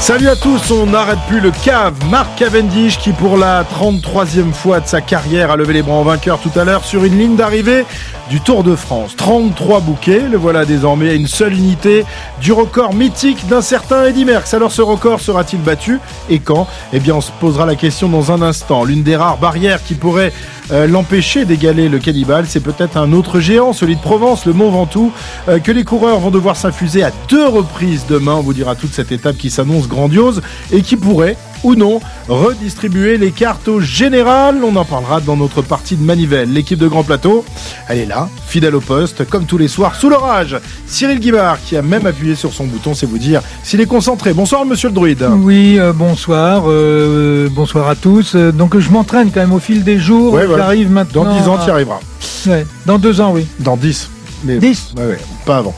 Salut à tous, on n'arrête plus le cave. Marc Cavendish qui pour la 33e fois de sa carrière a levé les bras en vainqueur tout à l'heure sur une ligne d'arrivée du Tour de France. 33 bouquets, le voilà désormais à une seule unité du record mythique d'un certain Eddy Merckx. Alors ce record sera-t-il battu et quand? Eh bien on se posera la question dans un instant. L'une des rares barrières qui pourrait euh, l'empêcher d'égaler le cannibale, c'est peut-être un autre géant, celui de Provence, le Mont Ventoux, euh, que les coureurs vont devoir s'infuser à deux reprises demain. On vous dira toute cette étape qui s'annonce grandiose et qui pourrait ou non redistribuer les cartes au général. On en parlera dans notre partie de manivelle. L'équipe de Grand Plateau, elle est là, fidèle au poste, comme tous les soirs, sous l'orage. Cyril Guimard, qui a même appuyé sur son bouton, c'est vous dire s'il est concentré. Bonsoir, monsieur le druide. Oui, euh, bonsoir. euh, bonsoir à tous. Euh, Donc je m'entraîne quand même au fil des jours. Ouais, voilà. J'arrive maintenant. Dans 10 ans, à- tu y arriveras. Ouais, dans deux ans, oui. Dans 10. Mais 10 Ouais, ouais, pas avant.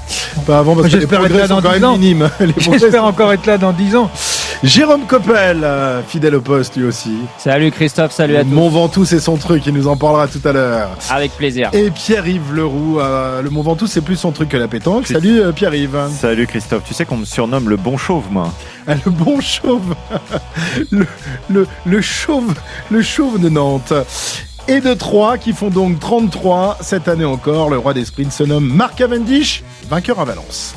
Pas avant parce que les progrès sont quand 10 même minimes. J'espère encore être là dans 10 ans. Jérôme Coppel, euh, fidèle au poste lui aussi. Salut Christophe, salut à tous. Mont Ventoux, c'est son truc, il nous en parlera tout à l'heure. Avec plaisir. Et Pierre-Yves Leroux, euh, le Mont Ventoux, c'est plus son truc que la pétanque. Salut euh, Pierre-Yves. Salut Christophe, tu sais qu'on me surnomme le bon chauve moi. Ah, le bon chauve. le, le, le chauve. Le chauve de Nantes. Et de Troyes qui font donc 33 cette année encore. Le roi des sprints se nomme Marc Cavendish, vainqueur à Valence.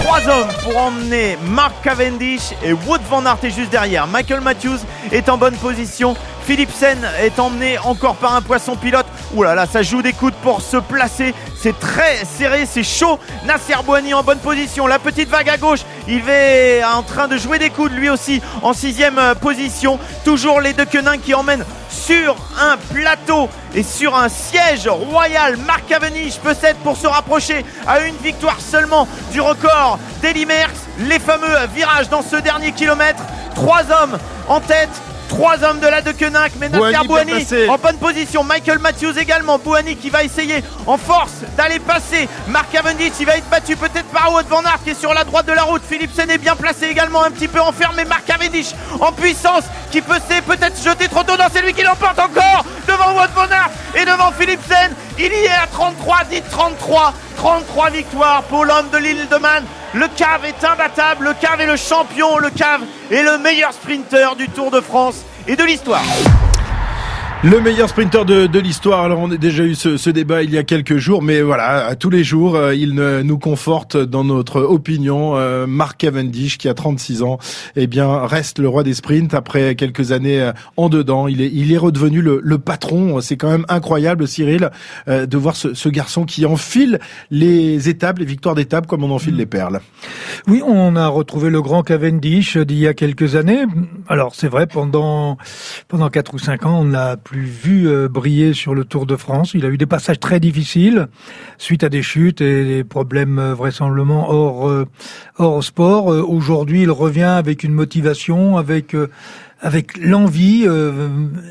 Trois hommes pour emmener Mark Cavendish et Wood van Aert est juste derrière. Michael Matthews est en bonne position. Philipsen est emmené encore par un poisson pilote. Ouh là là, ça joue des coudes pour se placer. C'est très serré, c'est chaud. Nasser Bouani en bonne position. La petite vague à gauche, il est en train de jouer des coudes lui aussi en sixième euh, position. Toujours les deux quenins qui emmènent sur un plateau et sur un siège royal. Marc Cavendish peut-être pour se rapprocher à une victoire seulement du record d'Eli. Les fameux virages dans ce dernier kilomètre. Trois hommes en tête. Trois hommes de la de Koenig, mais Nasser placé. en bonne position. Michael Matthews également. Bouhanni qui va essayer en force d'aller passer. Marc Cavendish, il va être battu peut-être par Wout van Aert qui est sur la droite de la route. Philipsen est bien placé également, un petit peu enfermé. Marc Cavendish en puissance qui peut se peut-être jeter trop tôt. Non, c'est lui qui l'emporte encore devant Wout van Aert et devant Philipsen. Il y est à 33, dit 33. 33 victoires pour l'homme de l'île de Man. Le cave est imbattable. Le cave est le champion. Le cave est le meilleur sprinter du Tour de France et de l'histoire. Le meilleur sprinter de, de l'histoire. Alors on a déjà eu ce, ce débat il y a quelques jours, mais voilà, à tous les jours, euh, il nous conforte dans notre opinion. Euh, Mark Cavendish, qui a 36 ans, eh bien reste le roi des sprints après quelques années euh, en dedans. Il est, il est redevenu le, le patron. C'est quand même incroyable, Cyril, euh, de voir ce, ce garçon qui enfile les étapes, les victoires d'étapes, comme on enfile les perles. Oui, on a retrouvé le grand Cavendish d'il y a quelques années. Alors c'est vrai, pendant pendant quatre ou cinq ans, on l'a plus vu euh, briller sur le Tour de France. Il a eu des passages très difficiles suite à des chutes et des problèmes euh, vraisemblablement hors euh, hors sport. Aujourd'hui, il revient avec une motivation, avec avec l'envie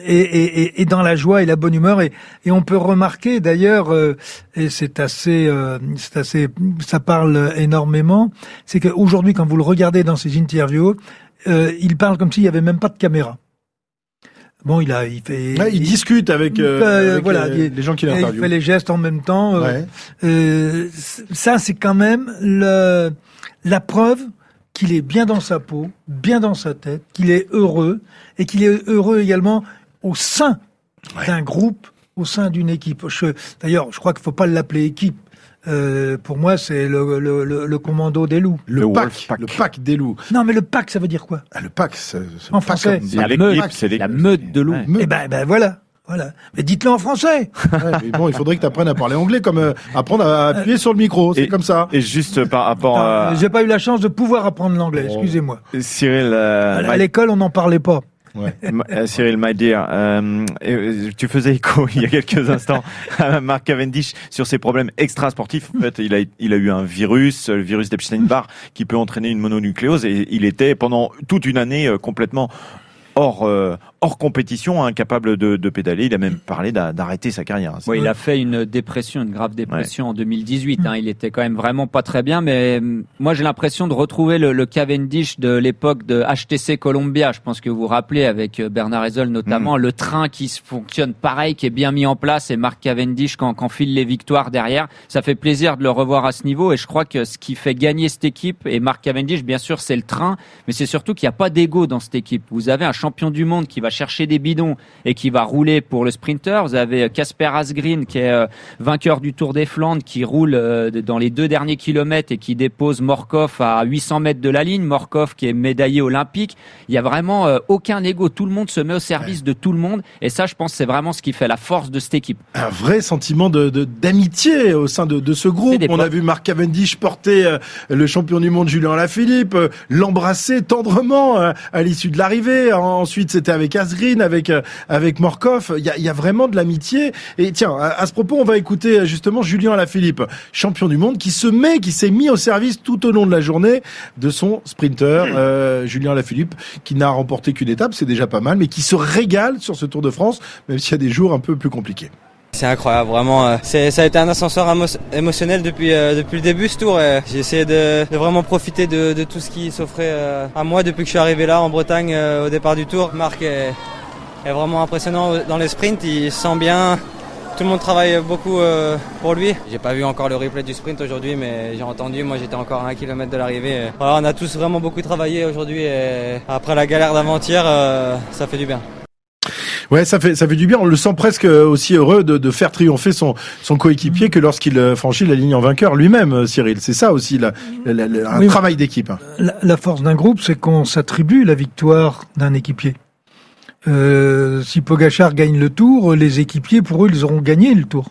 et, et- et- dans la joie et la bonne humeur et, et on peut remarquer d'ailleurs et c'est assez c'est assez ça parle énormément c'est qu'aujourd'hui quand vous le regardez dans ses interviews il parle comme s'il y avait même pas de caméra bon il a il fait Ouais, il discute avec, euh, Euh, avec, voilà, les, il- les gens qui il l'interviewent. fait les gestes en même temps euh, Ouais. euh, ça, c'est quand même le, la preuve qu'il est bien dans sa peau, bien dans sa tête, qu'il est heureux et qu'il est heureux également au sein d'un groupe, au sein d'une équipe. D'ailleurs, je crois qu'il faut pas l'appeler équipe. Euh, pour moi, c'est le, le, le, le commando des loups. Le, Le pack, le pack des loups. Non, mais le pack, ça veut dire quoi? Ah, le pack, c'est En pas français. C'est la meute, c'est l'équipe. la meute de loups. Ouais. Meute. Eh ben, ben voilà, voilà. Mais dites-le en français. Ouais, mais bon, il faudrait que tu apprennes à parler anglais, comme euh, apprendre à appuyer sur le micro, c'est Et- comme ça. Et juste par rapport à J'ai pas eu la chance de pouvoir apprendre l'anglais. Excusez-moi. Cyril, euh, À l'école, on n'en parlait pas. Ma- euh, Cyril, my dear, euh, euh, tu faisais écho il y a quelques instants à Mark Cavendish sur ses problèmes extra-sportifs. En fait, il a, il a eu un virus, le virus d'Epstein-Barr, qui peut entraîner une mononucléose et il était pendant toute une année complètement hors, euh, hors compétition, incapable de, de pédaler. Il a même parlé d'a- d'arrêter sa carrière. Oui, il a fait une dépression, une grave dépression en 2018. Hein. Il était quand même vraiment pas très bien, mais hum, moi j'ai l'impression de retrouver le, le Cavendish de l'époque de HTC Columbia. Je pense que vous vous rappelez avec euh, Bernard Ezel notamment le train qui se fonctionne pareil, qui est bien mis en place, et Mark Cavendish quand, quand file les victoires derrière. Ça fait plaisir de le revoir à ce niveau, et je crois que ce qui fait gagner cette équipe et Mark Cavendish, bien sûr, c'est le train, mais c'est surtout qu'il n'y a pas d'ego dans cette équipe. Vous avez un champion du monde qui va chercher des bidons et qui va rouler pour le sprinter. Vous avez euh, Casper Asgreen qui est euh, vainqueur du Tour des Flandres, qui roule euh, dans les deux derniers kilomètres et qui dépose Morkov à 800 mètres de la ligne. Morkov qui est médaillé olympique. Il y a vraiment aucun ego. Tout le monde se met au service de tout le monde. Et ça, je pense, c'est vraiment ce qui fait la force de cette équipe. un vrai sentiment de de- d'amitié au sein de, de ce groupe. On a vu Marc Cavendish porter le champion du monde Julien Lafilippe, l'embrasser tendrement à l'issue de l'arrivée. Ensuite, c'était avec Avec euh, avec Morkov. Il y a, il y a vraiment de l'amitié. Et tiens, à, à ce propos, on va écouter euh, justement Julien Lafilippe, champion du monde, qui se met, qui s'est mis au service tout au long de la journée de son sprinter euh, Julien Lafilippe, qui n'a remporté qu'une étape, c'est déjà pas mal, mais qui se régale sur ce Tour de France, même s'il y a des jours un peu plus compliqués. C'est incroyable, vraiment. euh, ça a été un ascenseur émo- émotionnel depuis, euh, depuis le début ce tour. J'ai essayé de, vraiment profiter de, tout ce qui s'offrait euh, à moi depuis que je suis arrivé là en Bretagne au départ du tour. Marc est, vraiment impressionnant dans les sprints, il se sent bien. Tout le monde travaille beaucoup pour lui. J'ai pas vu encore le replay du sprint aujourd'hui, mais j'ai entendu. Moi, j'étais encore à un kilomètre de l'arrivée. On a tous vraiment beaucoup travaillé aujourd'hui. Et après la galère d'avant-hier, ça fait du bien. Ouais, ça fait ça fait du bien. On le sent presque aussi heureux de, de faire triompher son son coéquipier que lorsqu'il euh, franchit la ligne en vainqueur lui-même, euh, Cyril. C'est ça aussi la, la- la- un Oui. travail d'équipe. La, la force d'un groupe, c'est qu'on s'attribue la victoire d'un équipier. Euh, si Pogachar gagne le tour, les équipiers, pour eux, ils auront gagné le tour.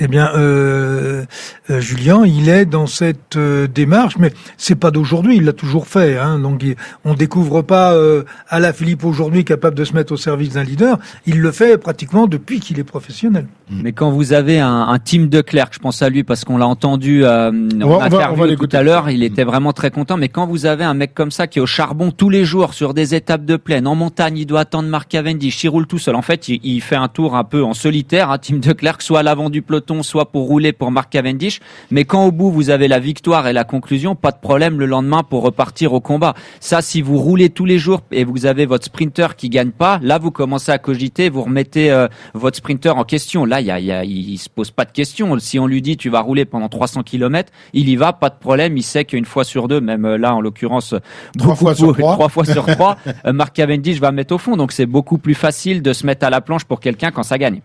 Eh bien, euh, euh, Julien, il est dans cette euh, démarche, mais c'est pas d'aujourd'hui, il l'a toujours fait. Hein, donc, il- on découvre pas euh, Alain Philippe aujourd'hui capable de se mettre au service d'un leader. Il le fait pratiquement depuis qu'il est professionnel. Mais quand vous avez un, un team de Clerc, je pense à lui parce qu'on l'a entendu euh, on en va- interview on va tout à l'heure, il était vraiment très content. Mais quand vous avez un mec comme ça qui est au charbon tous les jours sur des étapes de plaine, en montagne, il doit attendre Mark Cavendish, il roule tout seul. En fait, il, il fait un tour un peu en solitaire, un team de Clerc, soit à l'avant du peloton, soit pour rouler pour Mark Cavendish. Mais quand au bout vous avez la victoire et la conclusion, pas de problème le lendemain pour repartir au combat. Ça, si vous roulez tous les jours et vous avez votre sprinter qui gagne pas, là vous commencez à cogiter, vous remettez euh, votre sprinter en question. Là, il y a, il y a- se pose pas de question. Si on lui dit tu vas rouler pendant 300 km, il y va, pas de problème. Il sait qu'une fois sur deux, même euh, là en l'occurrence, Trois fois sur trois. trois fois sur trois, euh, Mark Cavendish va mettre au fond. Donc c'est beaucoup plus facile de se mettre à la planche pour quelqu'un quand ça gagne.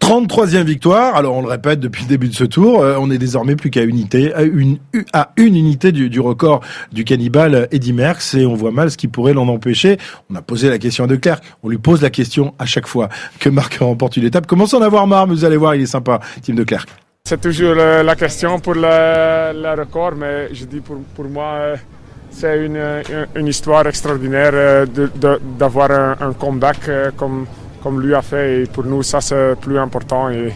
33e victoire. Alors on le répète depuis le début de ce tour, euh, on est désormais plus qu'à unité, à une, unité du, record du cannibale Eddy Merckx et on voit mal ce qui pourrait l'en empêcher. On a posé la question à De Klerk, on lui pose la question à chaque fois que Marc remporte une étape. Commence à en avoir marre, mais vous allez voir, il est sympa, Tim De Klerk. C'est toujours la question pour le, record, mais je dis pour, moi, euh, c'est une, une, histoire extraordinaire euh, d'avoir un, un comeback comme, comme lui a fait. Et pour nous, ça c'est plus important. Et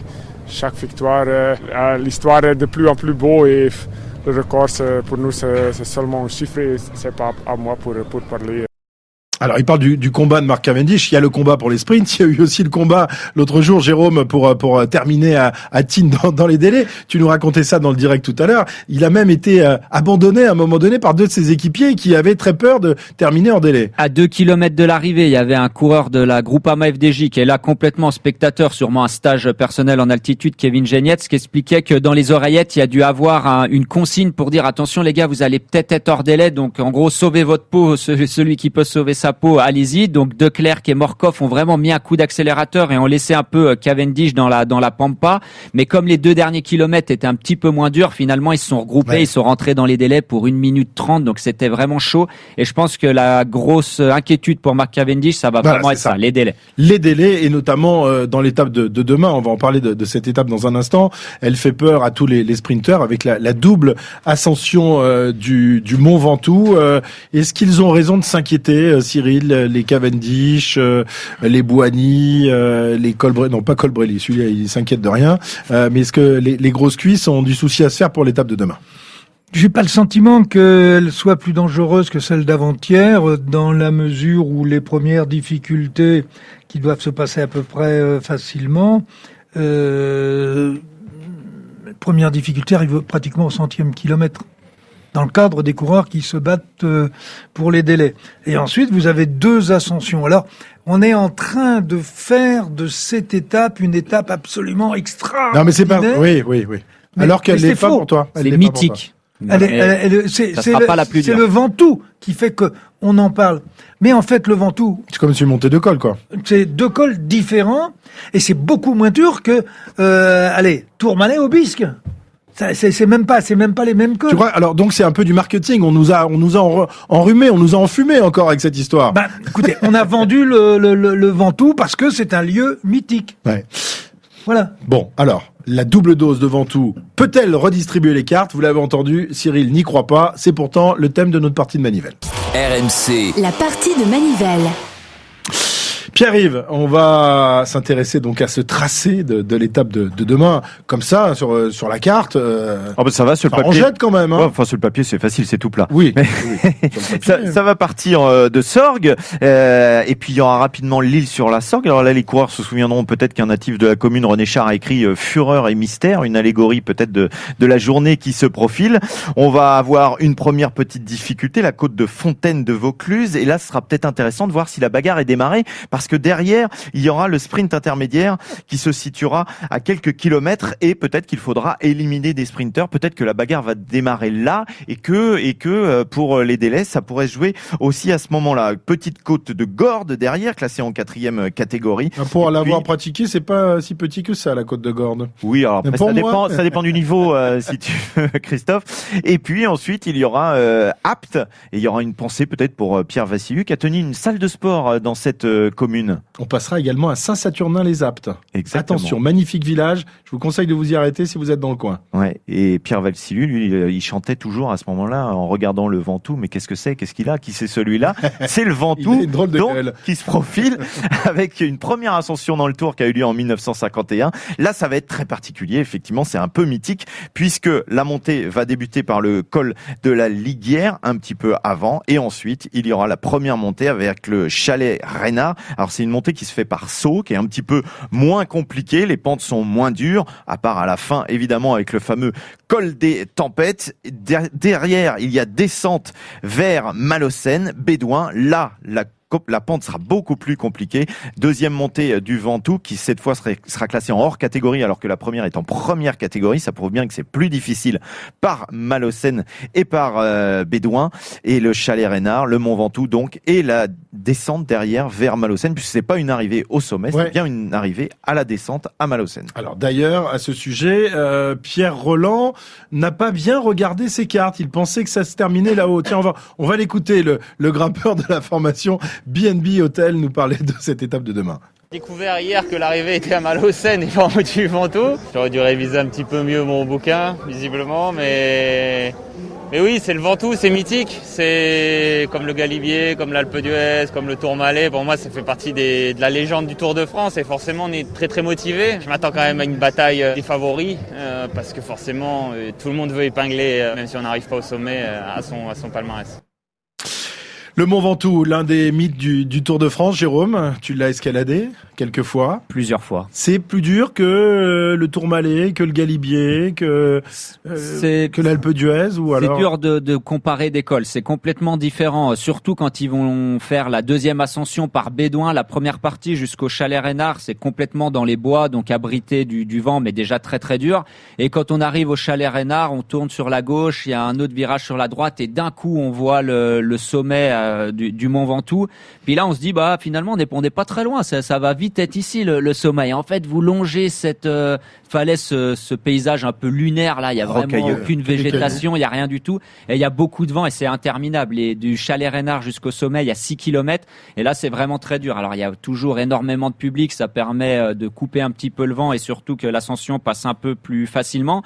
chaque victoire, euh, l'histoire est de plus en plus beau et le record, pour nous, c'est seulement un chiffre c'est pas à moi pour, pour parler. Alors, il parle du, du combat de Marc Cavendish. Il y a le combat pour les sprints. Il y a eu aussi le combat l'autre jour, Jérôme, pour euh, pour euh, terminer à, à Tignes dans, dans les délais. Tu nous racontais ça dans le direct tout à l'heure. Il a même été euh, abandonné à un moment donné par deux de ses équipiers qui avaient très peur de terminer en délai. À deux kilomètres de l'arrivée, il y avait un coureur de la Groupama FDJ qui est là complètement spectateur, sûrement un stage personnel en altitude, Kevin Genietz, qui expliquait que dans les oreillettes, il y a dû avoir un- une consigne pour dire attention les gars, vous allez peut-être être hors délai, donc en gros sauvez votre peau, ce- celui qui peut sauver sa peau, allez-y. Donc De Klerk et Morkov ont vraiment mis un coup d'accélérateur et ont laissé un peu euh, Cavendish dans la dans la pampa. Mais comme les deux derniers kilomètres étaient un petit peu moins durs, finalement ils se sont regroupés, Ouais. ils sont rentrés dans les délais pour une minute trente, donc c'était vraiment chaud. Et je pense que la grosse euh, inquiétude pour Mark Cavendish, ça va Voilà, vraiment être ça. ça. les délais. les délais et notamment euh, dans l'étape de, de demain. On va en parler de, de cette étape dans un instant. Elle fait peur à tous les, les sprinteurs avec la, la double ascension euh, du, du Mont Ventoux. Euh, Est-ce qu'ils ont raison de s'inquiéter, euh, Euh, les Cavendish, euh, les Boigny, euh, les Colbrelli Non, pas Colbrelli. Celui-là, il s'inquiète de rien. Mais est-ce que les, grosses cuisses ont du souci à se faire pour l'étape de demain? J'ai pas le sentiment qu'elle soit plus dangereuse que celle d'avant-hier, dans la mesure où les premières difficultés qui doivent se passer à peu près facilement, euh, première difficulté arrive pratiquement au centième kilomètre dans le cadre des coureurs qui se battent euh, pour les délais. Et ensuite, vous avez deux ascensions. Alors, on est en train de faire de cette étape une étape absolument extraordinaire. Non, mais c'est pas. Oui, oui, oui. Mais- Alors qu'elle n'est c'est pas faux. pour toi. Elle mythique. Est- elle- elle- c'est ça c'est sera le, pas la plus c'est dure. le Ventoux qui fait que on en parle. Mais en fait, le Ventoux, C'est comme si montée de col, quoi. c'est deux cols différents et c'est beaucoup moins dur que, euh, allez, Tourmalet au Bisque. C'est même pas, c'est même pas les mêmes cols. Tu crois Alors donc c'est un peu du marketing. On nous a, on nous a en- enrhumé, on nous a enfumé encore avec cette histoire. Ben, écoutez, on a vendu le, le, le, le Ventoux parce que c'est un lieu mythique. Ouais. Voilà. Bon, alors la double dose de Ventoux peut-elle redistribuer les cartes? Vous l'avez entendu, Cyril n'y croit pas. C'est pourtant le thème de notre partie de manivelle. RMC, La partie de Manivelle. Pierre-Yves, on va s'intéresser donc à ce tracé de, de l'étape de, de demain, comme ça sur euh, sur la carte. euh, Oh, bah, ça va sur le ça papier. jette quand même. Hein. Ouais, enfin, sur le papier, c'est facile, c'est tout plat. oui. Mais- oui. Ça, ça va partir euh, de Sorgue, euh, et puis il y aura rapidement l'île sur la Sorgue. Alors là, les coureurs se souviendront peut-être qu'un natif de la commune, René Char, a écrit euh, Fureur et mystère, une allégorie peut-être de, de la journée qui se profile. On va avoir une première petite difficulté, la côte de Fontaine de Vaucluse, et là, ce sera peut-être intéressant de voir si la bagarre est démarrée, parce que derrière, il y aura le sprint intermédiaire qui se situera à quelques kilomètres, et peut-être qu'il faudra éliminer des sprinteurs. Peut-être que la bagarre va démarrer là, et que et que euh, pour les délais, ça pourrait se jouer aussi à ce moment-là. Petite côte de Gordes derrière, classée en quatrième catégorie. Ah, Pour l'avoir puis- pratiqué, c'est pas si petit que ça la côte de Gordes. Oui, alors après, ça, moi- dépend, ça dépend du niveau, euh, si tu veux, Christophe. Et puis ensuite, il y aura euh, Apt, et il y aura une pensée peut-être pour euh, Pierre Vassiliou, qui a tenu une salle de sport euh, dans cette euh, commune. On passera également à Saint-Saturnin-les-Aptes. Exactement. Attention, magnifique village. Je vous conseille de vous y arrêter si vous êtes dans le coin. Ouais. Et Pierre Vassiliou, lui, euh, il chantait toujours à ce moment-là en regardant le Ventoux. Mais qu'est-ce que c'est? Qu'est-ce qu'il a? Qui c'est celui-là? C'est le Ventoux. drôle de donc, qui se profile avec une première ascension dans le Tour qui a eu lieu en 1951. Là, ça va être très particulier. Effectivement, c'est un peu mythique puisque la montée va débuter par le col de la Liguière un petit peu avant et ensuite il y aura la première montée avec le chalet Reynard. Alors c'est une montée qui se fait par saut, qui est un petit peu moins compliquée. Les pentes sont moins dures, à part à la fin évidemment avec le fameux col des tempêtes. Der- Derrière, il y a descente vers Malocène, Bédouin. Là, la la pente sera beaucoup plus compliquée. Deuxième montée euh, du Ventoux qui cette fois sera classée en hors catégorie alors que la première est en première catégorie. Ça prouve bien que c'est plus difficile par Malocène et par euh, Bédouin et le chalet Reynard, le Mont Ventoux donc et la descente derrière vers Malocène puisque c'est pas une arrivée au sommet, Ouais. c'est bien une arrivée à la descente à Malocène. Alors d'ailleurs, à ce sujet, euh, Pierre Roland n'a pas bien regardé ses cartes. Il pensait que ça se terminait là-haut. Tiens, on va, on va l'écouter. Le, le grimpeur de la formation BNB Hotel nous parlait de cette étape de demain. découvert hier que l'arrivée était à Malocène et pas en du Ventoux. J'aurais dû réviser un petit peu mieux mon bouquin, visiblement, mais, mais oui, c'est le Ventoux, c'est mythique. C'est comme le Galibier, comme l'Alpe d'Huez, comme le Tourmalet. Pour moi, ça fait partie de la légende du Tour de France et forcément, on est très très motivé. Je m'attends quand même à une bataille euh, des favoris euh, parce que forcément, euh, tout le monde veut épingler, même si on n'arrive pas au sommet, à son, à son palmarès. Le Mont Ventoux, l'un des mythes du, du Tour de France. Jérôme, tu l'as escaladé quelques fois. Plusieurs fois. C'est plus dur que euh, le Tourmalet, que le Galibier, que euh, C'est- que l'Alpe d'Huez ou alors. C'est dur de, de comparer des cols, c'est complètement différent, surtout quand ils vont faire la deuxième ascension par Bédouin, la première partie jusqu'au chalet Reynard, c'est complètement dans les bois, donc abrité du, du vent, mais déjà très très dur. Et quand on arrive au chalet Reynard, on tourne sur la gauche, il y a un autre virage sur la droite, et d'un coup on voit le, le sommet euh, du, du Mont Ventoux. Puis là on se dit, bah finalement on n'est on pas très loin, ça, ça va vite être ici le, le sommet. Et en fait vous longez cette euh, falaise, ce, ce paysage un peu lunaire là, il y a vraiment Rocailleux. aucune végétation, il y a rien du tout. Et il y a beaucoup de vent et c'est interminable. Et du chalet Reynard jusqu'au sommet, il y a 6 km. Et là, c'est vraiment très dur. Alors, il y a toujours énormément de public. Ça permet euh, de couper un petit peu le vent et surtout que l'ascension passe un peu plus facilement.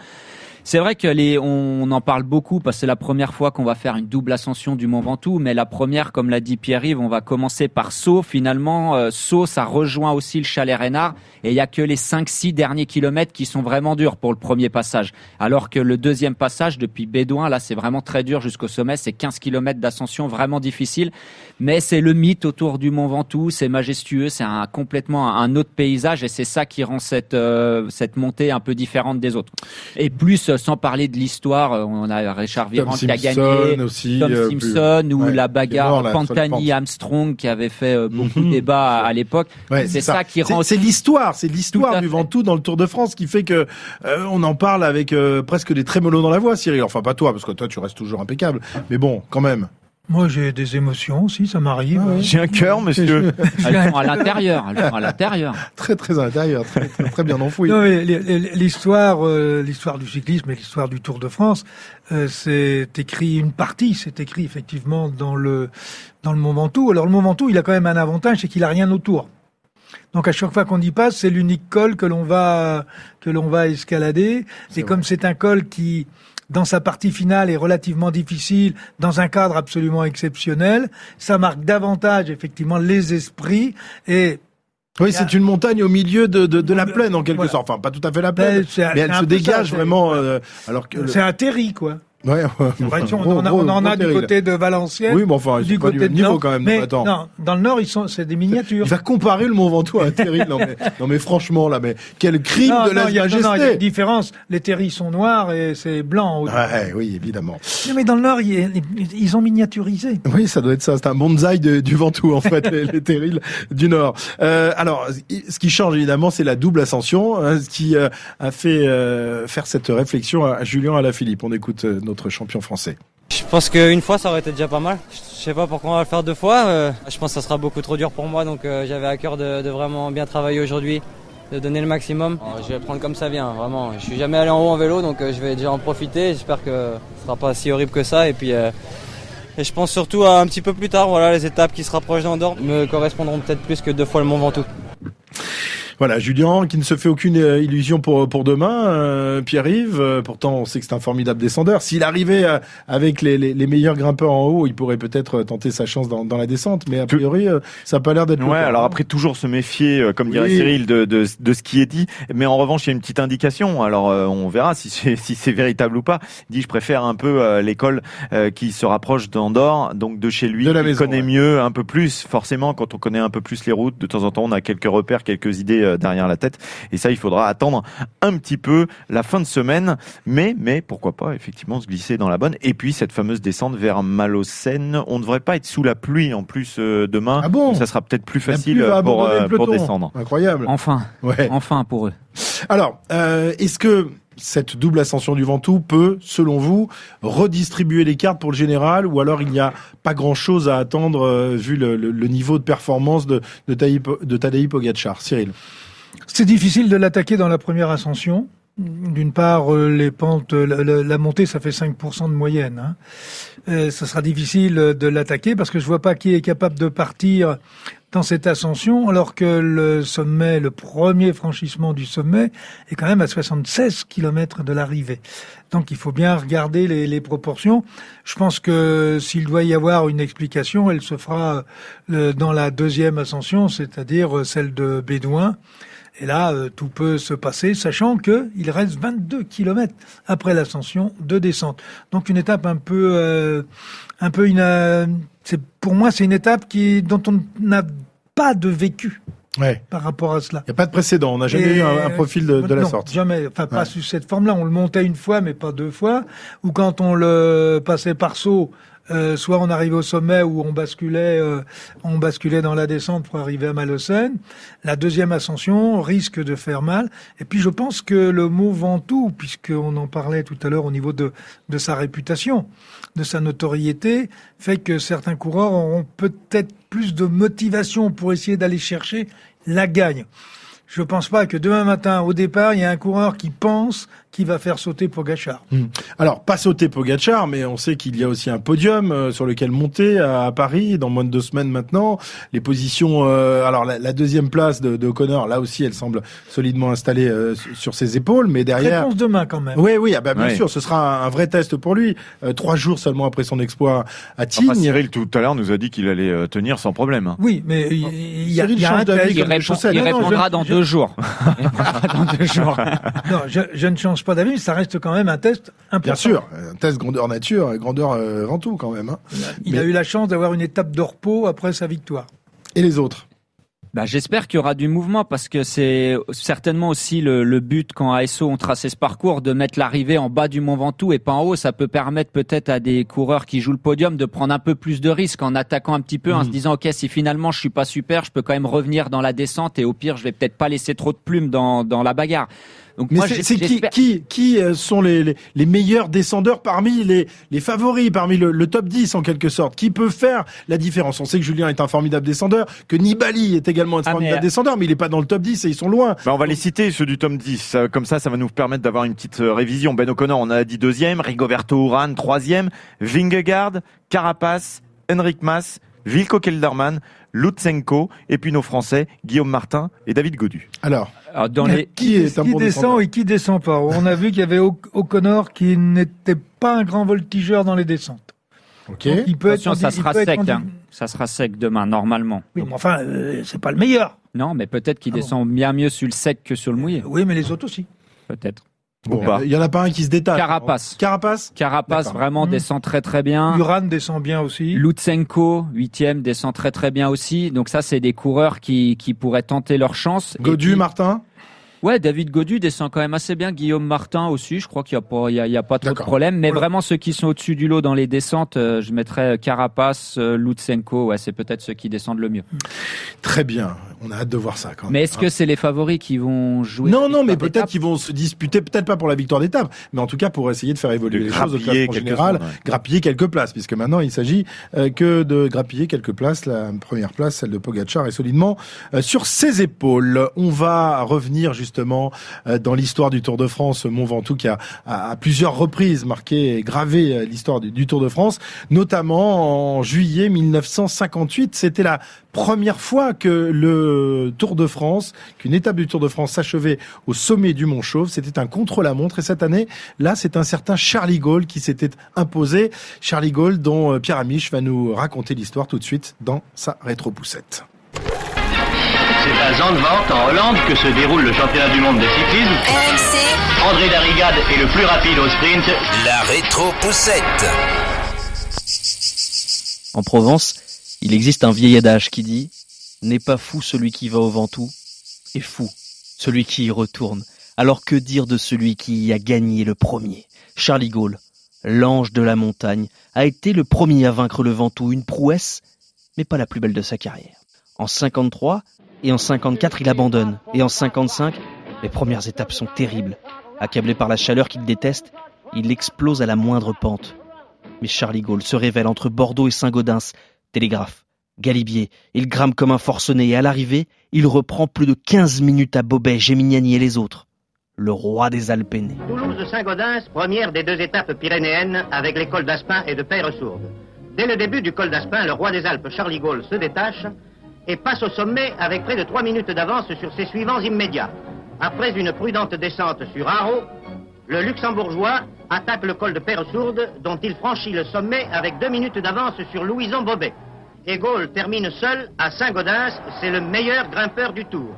C'est vrai que les, on en parle beaucoup parce que c'est la première fois qu'on va faire une double ascension du Mont Ventoux, mais la première, comme l'a dit Pierre-Yves, on va commencer par Sceaux. Finalement, euh, Sceaux, ça rejoint aussi le chalet Reynard et il y a que les 5-6 derniers kilomètres qui sont vraiment durs pour le premier passage. Alors que le deuxième passage depuis Bédouin, là, c'est vraiment très dur jusqu'au sommet. C'est 15 kilomètres d'ascension vraiment difficile. Mais c'est le mythe autour du Mont Ventoux. C'est majestueux. C'est un, complètement un autre paysage et c'est ça qui rend cette, euh, cette montée un peu différente des autres. Et plus, sans parler de l'histoire, euh, on a Richard Virand qui a gagné, aussi, Tom euh, Simpson plus- ou ouais, la bagarre mort, là, sur le Pantani pente. Armstrong qui avait fait euh, beaucoup Mhm. de débats à l'époque. Ouais, c'est ça. qui rend C'est l'histoire, c'est l'histoire du. Ventoux dans le Tour de France qui fait que euh, on en parle avec euh, presque des trémolos dans la voix, Cyril. Enfin pas toi, parce que toi tu restes toujours impeccable. Mais bon, quand même. Moi, j'ai des émotions aussi, ça m'arrive. Ah ouais. J'ai un cœur, monsieur. elles sont à l'intérieur. Elles sont à l'intérieur. Très très à l'intérieur, très, très, très bien enfoui. L'histoire, euh, l'histoire du cyclisme et l'histoire du Tour de France, euh, c'est écrit une partie, c'est écrit effectivement dans le dans le Mont Ventoux. Alors le Mont Ventoux, il a quand même un avantage, c'est qu'il a rien autour. Donc à chaque fois qu'on y passe, c'est l'unique col que l'on va que l'on va escalader. C'est Et comme c'est un col qui dans sa partie finale est relativement difficile, dans un cadre absolument exceptionnel, ça marque davantage effectivement les esprits et Oui, c'est une montagne au milieu de, de, de la plaine en quelque Voilà. sorte. Enfin, pas tout à fait la plaine, Ben, c'est- mais elle se ça, dégage vraiment. euh, alors que le- c'est un terri quoi. Ouais, ouais, gros, on, en a- on en a du côté de Valenciennes. Oui, mais enfin, du pas du côté même de niveau Nantes. quand même. Mais attends. non, dans le nord, ils sont, c'est des miniatures. Il va comparer le Mont Ventoux à un terrible. Non mais, non mais franchement là, mais quel crime non, de non, il y a, non, il y a une différence. Les terris sont noirs et c'est blanc. Ouais, oui, évidemment. Non, mais dans le nord, ils, ils ont miniaturisé. Oui, ça doit être ça. C'est un bonsaï de- du Ventoux, en fait, les, les terrils du Nord. Euh, alors, ce qui change évidemment, c'est la double ascension, hein, ce qui euh, a fait euh, faire cette réflexion à, à Julien Alaphilippe. On écoute euh, notre champion français. Je pense qu'une fois ça aurait été déjà pas mal. Je sais pas pourquoi on va le faire deux fois. euh, je pense que ça sera beaucoup trop dur pour moi donc euh, j'avais à cœur de, de vraiment bien travailler aujourd'hui, de donner le maximum. Euh, je vais prendre comme ça vient, vraiment. Je suis jamais allé en haut en vélo donc euh, je vais déjà en profiter. J'espère que ce sera pas si horrible que ça et puis euh, et je pense surtout à un petit peu plus tard. Voilà les étapes qui se rapprochent d'Andorre me correspondront peut-être plus que deux fois le Mont Ventoux. Voilà, Julien qui ne se fait aucune euh, illusion pour pour demain. Euh, Pierre-Yves, euh, pourtant on sait que c'est un formidable descendeur. S'il arrivait euh, avec les, les, les meilleurs grimpeurs en haut, il pourrait peut-être euh, tenter sa chance dans, dans la descente. Mais a priori, euh, ça a pas l'air d'être. le Ouais, alors après toujours se méfier, euh, comme dirait. Cyril, de, de, de ce qui est dit. Mais en revanche, il y a une petite indication. Alors euh, on verra si c'est si c'est véritable ou pas. Il dit, je préfère un peu euh, l'école euh, qui se rapproche d'Andorre, donc de chez lui, De la maison, connaît ouais. mieux, un peu plus. Forcément, quand on connaît un peu plus les routes, de temps en temps, on a quelques repères, quelques idées euh, derrière la tête. Et ça, il faudra attendre un petit peu la fin de semaine. Mais mais pourquoi pas effectivement se glisser dans la bonne. Et puis cette fameuse descente vers Malocène, on ne devrait pas être sous la pluie en plus euh, demain. Ah bon? Ça sera peut-être plus facile pour, euh, pour descendre. Incroyable. Enfin, Ouais. enfin pour eux. Alors, euh, est-ce que cette double ascension du Ventoux peut, selon vous, redistribuer les cartes pour le général, ou alors il n'y a pas grand-chose à attendre euh, vu le, niveau de performance de, de, Cyril C'est difficile de l'attaquer dans la première ascension. D'une part, euh, les pentes, la, montée, ça fait 5% de moyenne. Hein. Euh, ça sera difficile de l'attaquer parce que je vois pas qui est capable de partir dans cette ascension, alors que le sommet, le premier franchissement du sommet, est quand même à 76 km de l'arrivée. Donc il faut bien regarder les, les proportions. Je pense que s'il doit y avoir une explication, elle se fera euh, dans la deuxième ascension, c'est-à-dire euh, celle de Bédouin. Et là, euh, tout peut se passer, sachant que il reste 22 kilomètres après l'ascension de descente. Donc une étape un peu, euh, un peu une, euh, pour moi c'est une étape qui dont on n'a pas de vécu Ouais. par rapport à cela. Il n'y a pas de précédent, on n'a jamais Et, eu un, un profil de, de la sorte. Jamais, enfin pas Ouais. sous cette forme-là. On le montait une fois, mais pas deux fois. Ou quand on le passait par saut, euh, soit on arrivait au sommet ou on basculait, euh, on basculait dans la descente pour arriver à Malocène. La deuxième ascension risque de faire mal. Et puis je pense que le mot Ventoux, puisqu'on en parlait tout à l'heure au niveau de, de sa réputation, de sa notoriété, fait que certains coureurs auront peut-être plus de motivation pour essayer d'aller chercher la gagne. Je pense pas que demain matin, au départ, il y a un coureur qui pense qui va faire sauter Pogachar. Hmm. Alors, pas sauter Pogachar, mais on sait qu'il y a aussi un podium euh, sur lequel monter à, Paris dans moins de deux semaines maintenant. Les positions, euh, alors la, deuxième place de, de Connor, là aussi, elle semble solidement installée euh, sur ses épaules, mais derrière. Réponse demain quand même. Oui, oui, ah bah, bien sûr, ce sera un, vrai test pour lui. trois jours seulement après son exploit à Tignes. Enfin, Cyril tout à l'heure nous a dit qu'il allait tenir sans problème. Hein. Oui, mais il y, a, y a un test. Il, répondra dans deux jours. dans deux jours. non, je, je ne change pas d'avis, ça reste quand même un test important. Bien sûr, un test grandeur nature, grandeur euh, Ventoux quand même. Hein. Il a eu la chance d'avoir une étape de repos après sa victoire. Et les autres? Bah, J'espère qu'il y aura du mouvement parce que c'est certainement aussi le, le, but quand ASO ont tracé ce parcours de mettre l'arrivée en bas du Mont Ventoux et pas en haut. Ça peut permettre peut-être à des coureurs qui jouent le podium de prendre un peu plus de risques en attaquant un petit peu, en se mmh. disant ok si finalement je suis pas super, je peux quand même revenir dans la descente et au pire je vais peut-être pas laisser trop de plumes dans, dans la bagarre. Donc Mais c'est qui, qui, qui euh, sont les, les, meilleurs descendeurs parmi les, les favoris, parmi le, le, top 10 en quelque sorte? Qui peut faire la différence? On sait que Julien est un formidable descendeur, que Nibali est également un ah, formidable descendeur, mais il n'est pas dans le top 10 et ils sont loin. Bah on va les citer, ceux du top 10. Comme ça, ça va nous permettre d'avoir une petite euh, révision. Ben O'Connor, on a dit deuxième, Rigoberto Urán, troisième, Vingegaard, Carapace, Henrik Mas, Vilko Kelderman, Lutsenko, et puis nos Français, Guillaume Martin et David Godu. Alors, dans les... qui, est qui descend et qui descend pas? On a vu qu'il y avait O'Connor qui n'était pas un grand voltigeur dans les descentes. Ok. il peut Attention, ça sera sec. Hein. Ça sera sec demain, normalement. Oui, mais enfin, euh, c'est pas le meilleur. Non, mais peut-être qu'il ah descend bien mieux sur le sec que sur le mouillé. oui, mais les autres aussi. Peut-être. Il y en a pas un qui se détache. Carapace. Carapace. Carapace vraiment hmm. descend très très bien. Uran descend bien aussi. Lutsenko, huitième, descend très très bien aussi. Donc ça, c'est des coureurs qui, qui pourraient tenter leur chance. Godu, Martin Ouais, David Godu descend quand même assez bien. Guillaume Martin aussi, je crois qu'il n'y a pas, il y a, pas trop de problème. Mais vraiment, ceux qui sont au-dessus du lot dans les descentes, euh, je mettrais Carapace, euh, Lutsenko. Ouais, c'est peut-être ceux qui descendent le mieux. Très bien. On a hâte de voir ça quand même. Mais est-ce que c'est les favoris qui vont jouer Non, non, mais peut-être qu'ils vont se disputer, peut-être pas pour la victoire d'étape, mais en tout cas pour essayer de faire évoluer les choses au classement général, grappiller quelques places, puisque maintenant il s'agit euh, que de grappiller quelques places. La première place, celle de Pogacar, est solidement sur ses épaules. On va revenir justement euh, dans l'histoire du Tour de France, Mont Ventoux qui a à, plusieurs reprises marqué et gravé euh, l'histoire du, Tour de France, notamment en juillet 1958. C'était la première fois que le Tour de France, qu'une étape du Tour de France s'achevait au sommet du Mont Chauve. C'était un contre-la-montre. Et cette année, là, c'est un certain Charlie Gaulle qui s'était imposé. Charlie Gaulle, dont euh, Pierre Amiche va nous raconter l'histoire tout de suite dans sa rétro-poussette. C'est à Zandvoort, en Hollande, que se déroule le championnat du monde de cyclisme. RMC. André Darrigade est le plus rapide au sprint. La rétro-poussette. En Provence, il existe un vieil adage qui dit N'est pas fou celui qui va au Ventoux, est fou celui qui y retourne. Alors que dire de celui qui y a gagné le premier? Charlie Gaulle, l'ange de la montagne, a été le premier à vaincre le Ventoux, une prouesse, mais pas la plus belle de sa carrière. En 53, et en 54, il abandonne. Et en 55, les premières étapes sont terribles. Accablé par la chaleur qu'il déteste, il explose à la moindre pente. Mais Charlie Gaulle se révèle entre Bordeaux et Saint-Gaudens. Télégraphe, Galibier, il grame comme un forcené et à l'arrivée, il reprend plus de 15 minutes à Bobet, Géminiani et les autres. Le roi des Alpes Toulouse-Saint-Gaudens, première des deux étapes pyrénéennes avec les d'Aspin et de Peyre-Sourde. Dès le début du col d'Aspin, le roi des Alpes, Charlie Gaulle, se détache et passe au sommet avec près de 3 minutes d'avance sur ses suivants immédiats. Après une prudente descente sur Haro, le luxembourgeois attaque le col de Père-Sourde, dont il franchit le sommet avec 2 minutes d'avance sur Louison Bobet. Et Gaulle termine seul à Saint-Gaudens, c'est le meilleur grimpeur du tour.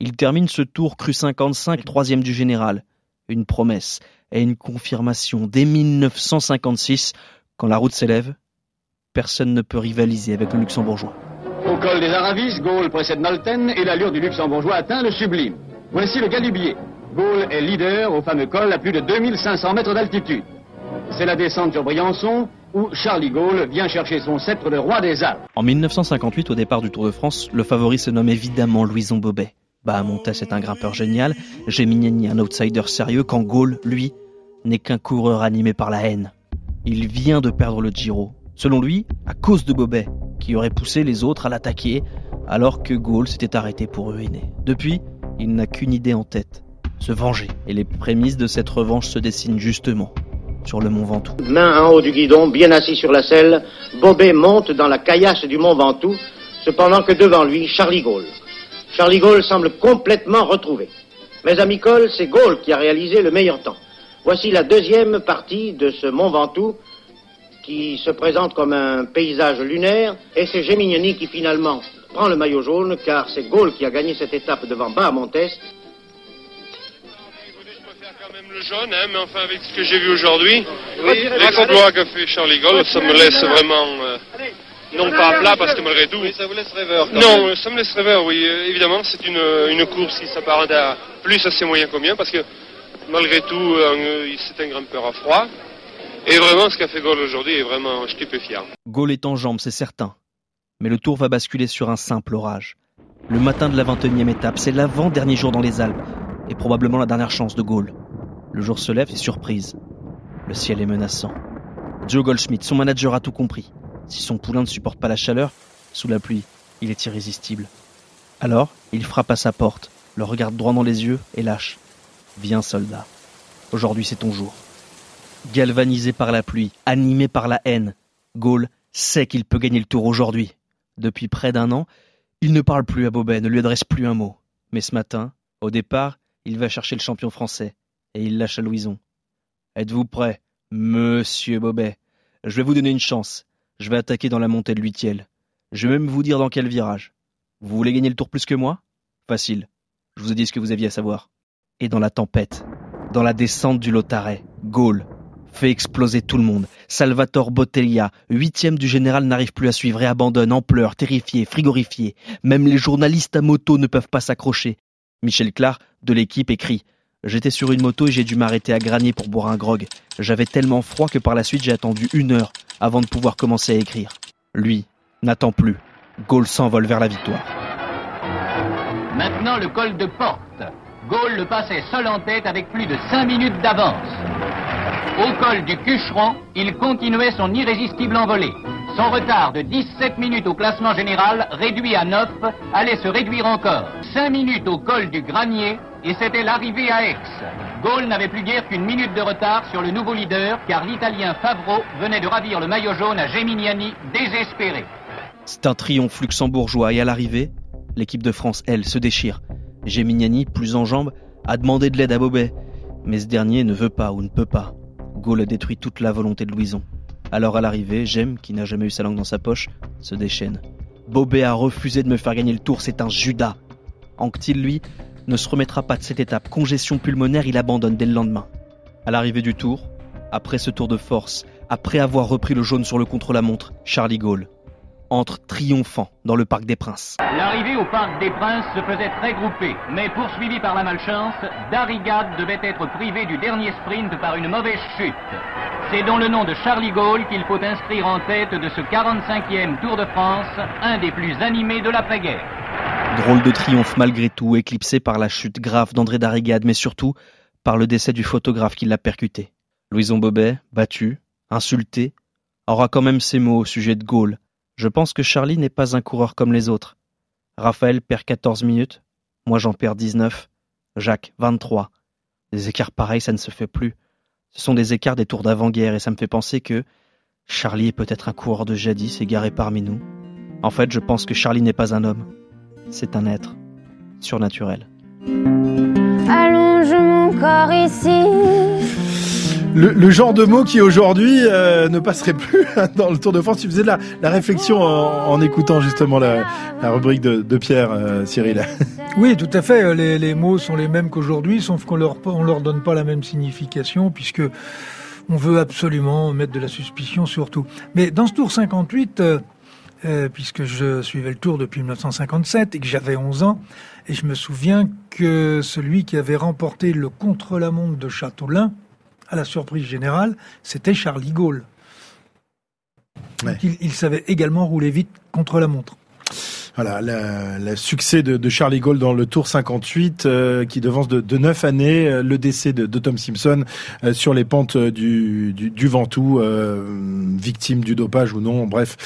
Il termine ce tour cru 55, troisième du général. Une promesse et une confirmation dès 1956, quand la route s'élève, personne ne peut rivaliser avec le luxembourgeois. Au col des Aravis, Gaulle précède Nolten et l'allure du luxembourgeois atteint le sublime. Voici le galibier. Gaulle est leader au fameux col à plus de 2500 mètres d'altitude. C'est la descente sur Briançon où Charlie Gaulle vient chercher son sceptre de roi des Alpes. En 1958, au départ du Tour de France, le favori se nomme évidemment Louison Bobet. Bahamontes est un grimpeur génial, Géminiani un outsider sérieux, quand Gaulle, lui, n'est qu'un coureur animé par la haine. Il vient de perdre le Giro. Selon lui, à cause de Bobet, qui aurait poussé les autres à l'attaquer alors que Gaulle s'était arrêté pour ruiner. Depuis, Il n'a qu'une idée en tête, se venger. Et les prémices de cette revanche se dessinent justement sur le mont Ventoux. Main en haut du guidon, bien assis sur la selle, Bobet monte dans la caillasse du mont Ventoux, cependant que devant lui, Charlie Gaulle. Charlie Gaulle semble complètement retrouvé. Mes amis Cole, c'est Gaulle qui a réalisé le meilleur temps. Voici la deuxième partie de ce mont Ventoux qui se présente comme un paysage lunaire et c'est Gemignani qui finalement prend le maillot jaune car c'est Gaulle qui a gagné cette étape devant Bahamontes le jaune, hein, mais enfin avec ce que j'ai vu aujourd'hui, l'exploit qu'a fait Charlie Gaulle, ça me laisse vraiment euh, non pas à plat parce que malgré tout. ça vous laisse rêveur. non, ça me laisse rêveur, oui. Euh, évidemment, c'est une, une course qui s'apparente à plus à ses moyens combien parce que malgré tout, euh, c'est un grimpeur à froid. Et vraiment, ce qu'a fait Gaulle aujourd'hui est vraiment stupéfiant. Gaulle est en jambes, c'est certain. Mais le tour va basculer sur un simple orage. Le matin de la 21e étape, c'est l'avant-dernier jour dans les Alpes, et probablement la dernière chance de Gaulle. Le jour se lève et surprise. Le ciel est menaçant. Joe Goldschmidt, son manager, a tout compris. Si son poulain ne supporte pas la chaleur, sous la pluie, il est irrésistible. Alors, il frappe à sa porte, le regarde droit dans les yeux et lâche. Viens, soldat. Aujourd'hui, c'est ton jour. Galvanisé par la pluie, animé par la haine, Gaulle sait qu'il peut gagner le tour aujourd'hui. Depuis près d'un an, il ne parle plus à Bobet, ne lui adresse plus un mot. Mais ce matin, au départ, il va chercher le champion français et il lâche à Louison. Êtes-vous prêt, monsieur Bobet? Je vais vous donner une chance. Je vais attaquer dans la montée de l'Huitiel. Je vais même vous dire dans quel virage. Vous voulez gagner le tour plus que moi? Facile. Je vous ai dit ce que vous aviez à savoir. Et dans la tempête, dans la descente du Lotaret, Gaulle fait exploser tout le monde. Salvatore Botteglia, huitième du général, n'arrive plus à suivre et abandonne en pleurs, terrifié, frigorifié. Même les journalistes à moto ne peuvent pas s'accrocher. Michel Clar, de l'équipe, écrit J'étais sur une moto et j'ai dû m'arrêter à Granier pour boire un grog. J'avais tellement froid que par la suite j'ai attendu une heure avant de pouvoir commencer à écrire. Lui n'attend plus. Gaulle s'envole vers la victoire. Maintenant le col de porte. Gaulle le passait seul en tête avec plus de 5 minutes d'avance. Au col du Cucheron, il continuait son irrésistible envolée. Son retard de 17 minutes au classement général, réduit à 9, allait se réduire encore. 5 minutes au col du Granier, et c'était l'arrivée à Aix. Gaulle n'avait plus guère qu'une minute de retard sur le nouveau leader, car l'Italien Favreau venait de ravir le maillot jaune à Geminiani, désespéré. C'est un triomphe luxembourgeois, et à l'arrivée, l'équipe de France, elle, se déchire. Geminiani, plus en jambes, a demandé de l'aide à Bobet, mais ce dernier ne veut pas ou ne peut pas. Gaulle a détruit toute la volonté de Louison. Alors à l'arrivée, Jem, qui n'a jamais eu sa langue dans sa poche, se déchaîne. Bobet a refusé de me faire gagner le tour, c'est un Judas. Anctil, lui, ne se remettra pas de cette étape. Congestion pulmonaire, il abandonne dès le lendemain. À l'arrivée du tour, après ce tour de force, après avoir repris le jaune sur le contre-la-montre, Charlie Gaulle entre triomphant dans le Parc des Princes. L'arrivée au Parc des Princes se faisait très groupée, mais poursuivi par la malchance, Darrigade devait être privé du dernier sprint par une mauvaise chute. C'est dans le nom de Charlie Gaulle qu'il faut inscrire en tête de ce 45e Tour de France, un des plus animés de l'après-guerre. Drôle de triomphe malgré tout, éclipsé par la chute grave d'André Darrigade, mais surtout par le décès du photographe qui l'a percuté. Louison Bobet, battu, insulté, aura quand même ses mots au sujet de Gaulle, je pense que Charlie n'est pas un coureur comme les autres. Raphaël perd 14 minutes, moi j'en perds 19, Jacques 23. Des écarts pareils, ça ne se fait plus. Ce sont des écarts des tours d'avant-guerre et ça me fait penser que Charlie est peut-être un coureur de jadis égaré parmi nous. En fait, je pense que Charlie n'est pas un homme. C'est un être surnaturel. Allonge mon corps ici le, genre de mot qui aujourd'hui euh, ne passerait plus dans le Tour de France. Tu faisais la, la réflexion en, écoutant justement la, rubrique de, Pierre, euh, Cyril. Oui, tout à fait. Les, les mots sont les mêmes qu'aujourd'hui, sauf qu'on leur on leur donne pas la même signification puisque on veut absolument mettre de la suspicion sur tout. Mais dans ce Tour 58, euh, puisque je suivais le Tour depuis 1957 et que j'avais 11 ans, et je me souviens que celui qui avait remporté le contre-la-montre de Châteaulin à la surprise générale, c'était Charlie Gaulle. il, savait également rouler vite contre la montre. Voilà, le succès de, de, Charlie Gaulle dans le Tour 58 euh, qui devance de, de 9 années euh, le décès de, de Tom Simpson euh, sur les pentes du, du, du Ventoux, victime du dopage ou non. Bref,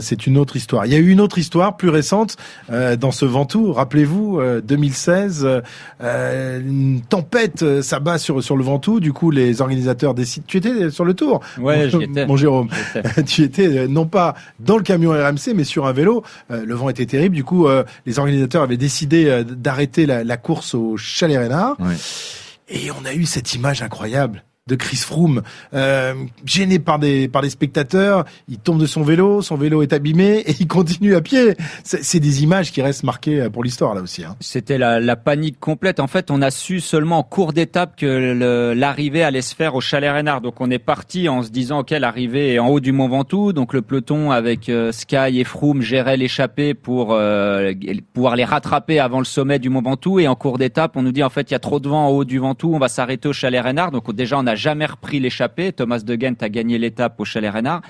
c'est une autre histoire. Il y a eu une autre histoire plus récente dans ce Ventoux. Rappelez-vous, 2016, une tempête s'abat sur sur le Ventoux. Du coup, les organisateurs décident. Tu étais sur le Tour, ouais, j'y étais. mon Jérôme. tu étais non pas dans le camion RMC, mais sur un vélo. le vent était terrible. Du coup, euh, les organisateurs avaient décidé euh, d'arrêter la, course au Chalet Reynard. Et on a eu cette image incroyable de Chris Froome, euh, gêné par des par des spectateurs, il tombe de son vélo, son vélo est abîmé et il continue à pied. C'est des images qui restent marquées pour l'histoire là aussi. Hein. C'était la, la, panique complète. En fait, on a su seulement en cours d'étape que l'arrivée allait se faire au Chalet Reynard. Donc on est parti en se disant ok l'arrivée est en haut du Mont Ventoux. Donc le peloton avec euh, Sky et Froome gérait l'échappée pour euh, pouvoir les rattraper avant le sommet du Mont Ventoux. Et en cours d'étape, on nous dit en fait il y a trop de vent en haut du Ventoux, on va s'arrêter au Chalet Reynard. Donc déjà on a jamais repris l'échappée. Thomas de Gent a gagné l'étape au Chalet Reynard.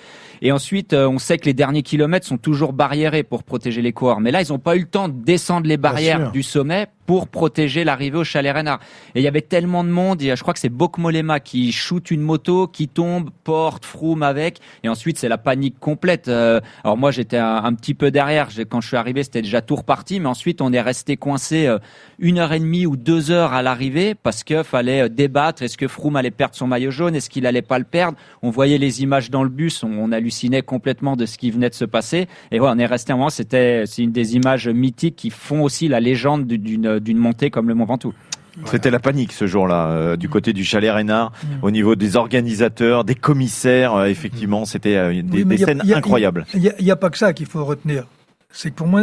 Et ensuite, euh, on sait que les derniers kilomètres sont toujours barriérés pour protéger les coureurs. Mais là, ils n'ont pas eu le temps de descendre les barrières du sommet pour protéger l'arrivée au Chalet Reynard. Et il y avait tellement de monde, je crois que c'est Bokmolema qui shoot une moto, qui tombe, porte, Froome avec, et ensuite c'est la panique complète. Euh, alors moi j'étais un, petit peu derrière, quand je suis arrivé c'était déjà tout reparti, mais ensuite on est resté coincé euh, une heure et demie ou deux heures à l'arrivée parce que fallait débattre, est-ce que Froome allait perdre son maillot jaune, est-ce qu'il allait pas le perdre? On voyait les images dans le bus, on, on hallucinait complètement de ce qui venait de se passer. Et voilà, on est resté un moment, c'était c'est une des images mythiques qui font aussi la légende d'une d'une montée comme le Mont Ventoux. C'était la panique ce jour-là euh, du côté du chalet Reynard, mm. au niveau des organisateurs, des commissaires. Euh, effectivement, c'était euh, des, scènes incroyables. Il n'y a, pas que ça qu'il faut retenir. C'est que pour moi,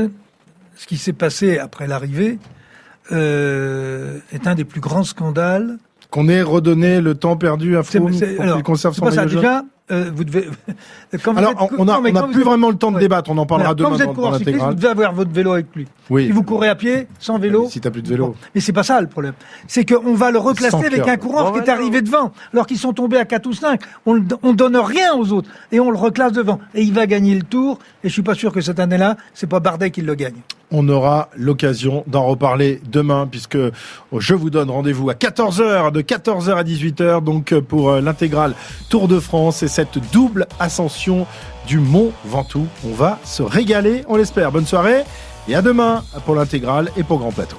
ce qui s'est passé après l'arrivée est un des plus grands scandales. Qu'on ait redonné le temps perdu à Froome pour qu'il conserve son maillot jaune euh, vous devez. Quand Alors, on n'a plus vraiment le temps de débattre. On en parlera demain. Quand vous êtes coureur cycliste, vous devez avoir votre vélo avec lui. Oui. Si vous courez à pied, sans vélo. si t'as plus de vélo. Mais c'est pas ça le problème. C'est qu'on va le reclasser avec un coureur qui est arrivé devant, alors qu'ils sont tombés à 4 ou 5. On, on donne rien aux autres et on le reclasse devant. Et il va gagner le Tour. Et je suis pas sûr que cette année-là, c'est pas Bardet qui le gagne on aura l'occasion d'en reparler demain puisque je vous donne rendez-vous à 14h, de 14h à 18h, donc pour euh, l'intégrale Tour de France et cette double ascension du Mont Ventoux. On va se régaler, on l'espère. Bonne soirée et à demain pour l'intégrale et pour Grand Plateau.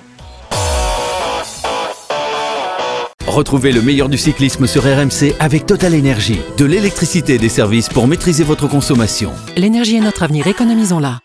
Retrouvez le meilleur du cyclisme sur RMC avec Total Énergie. De l'électricité et des services pour maîtriser votre consommation. L'énergie est notre avenir, économisons-la.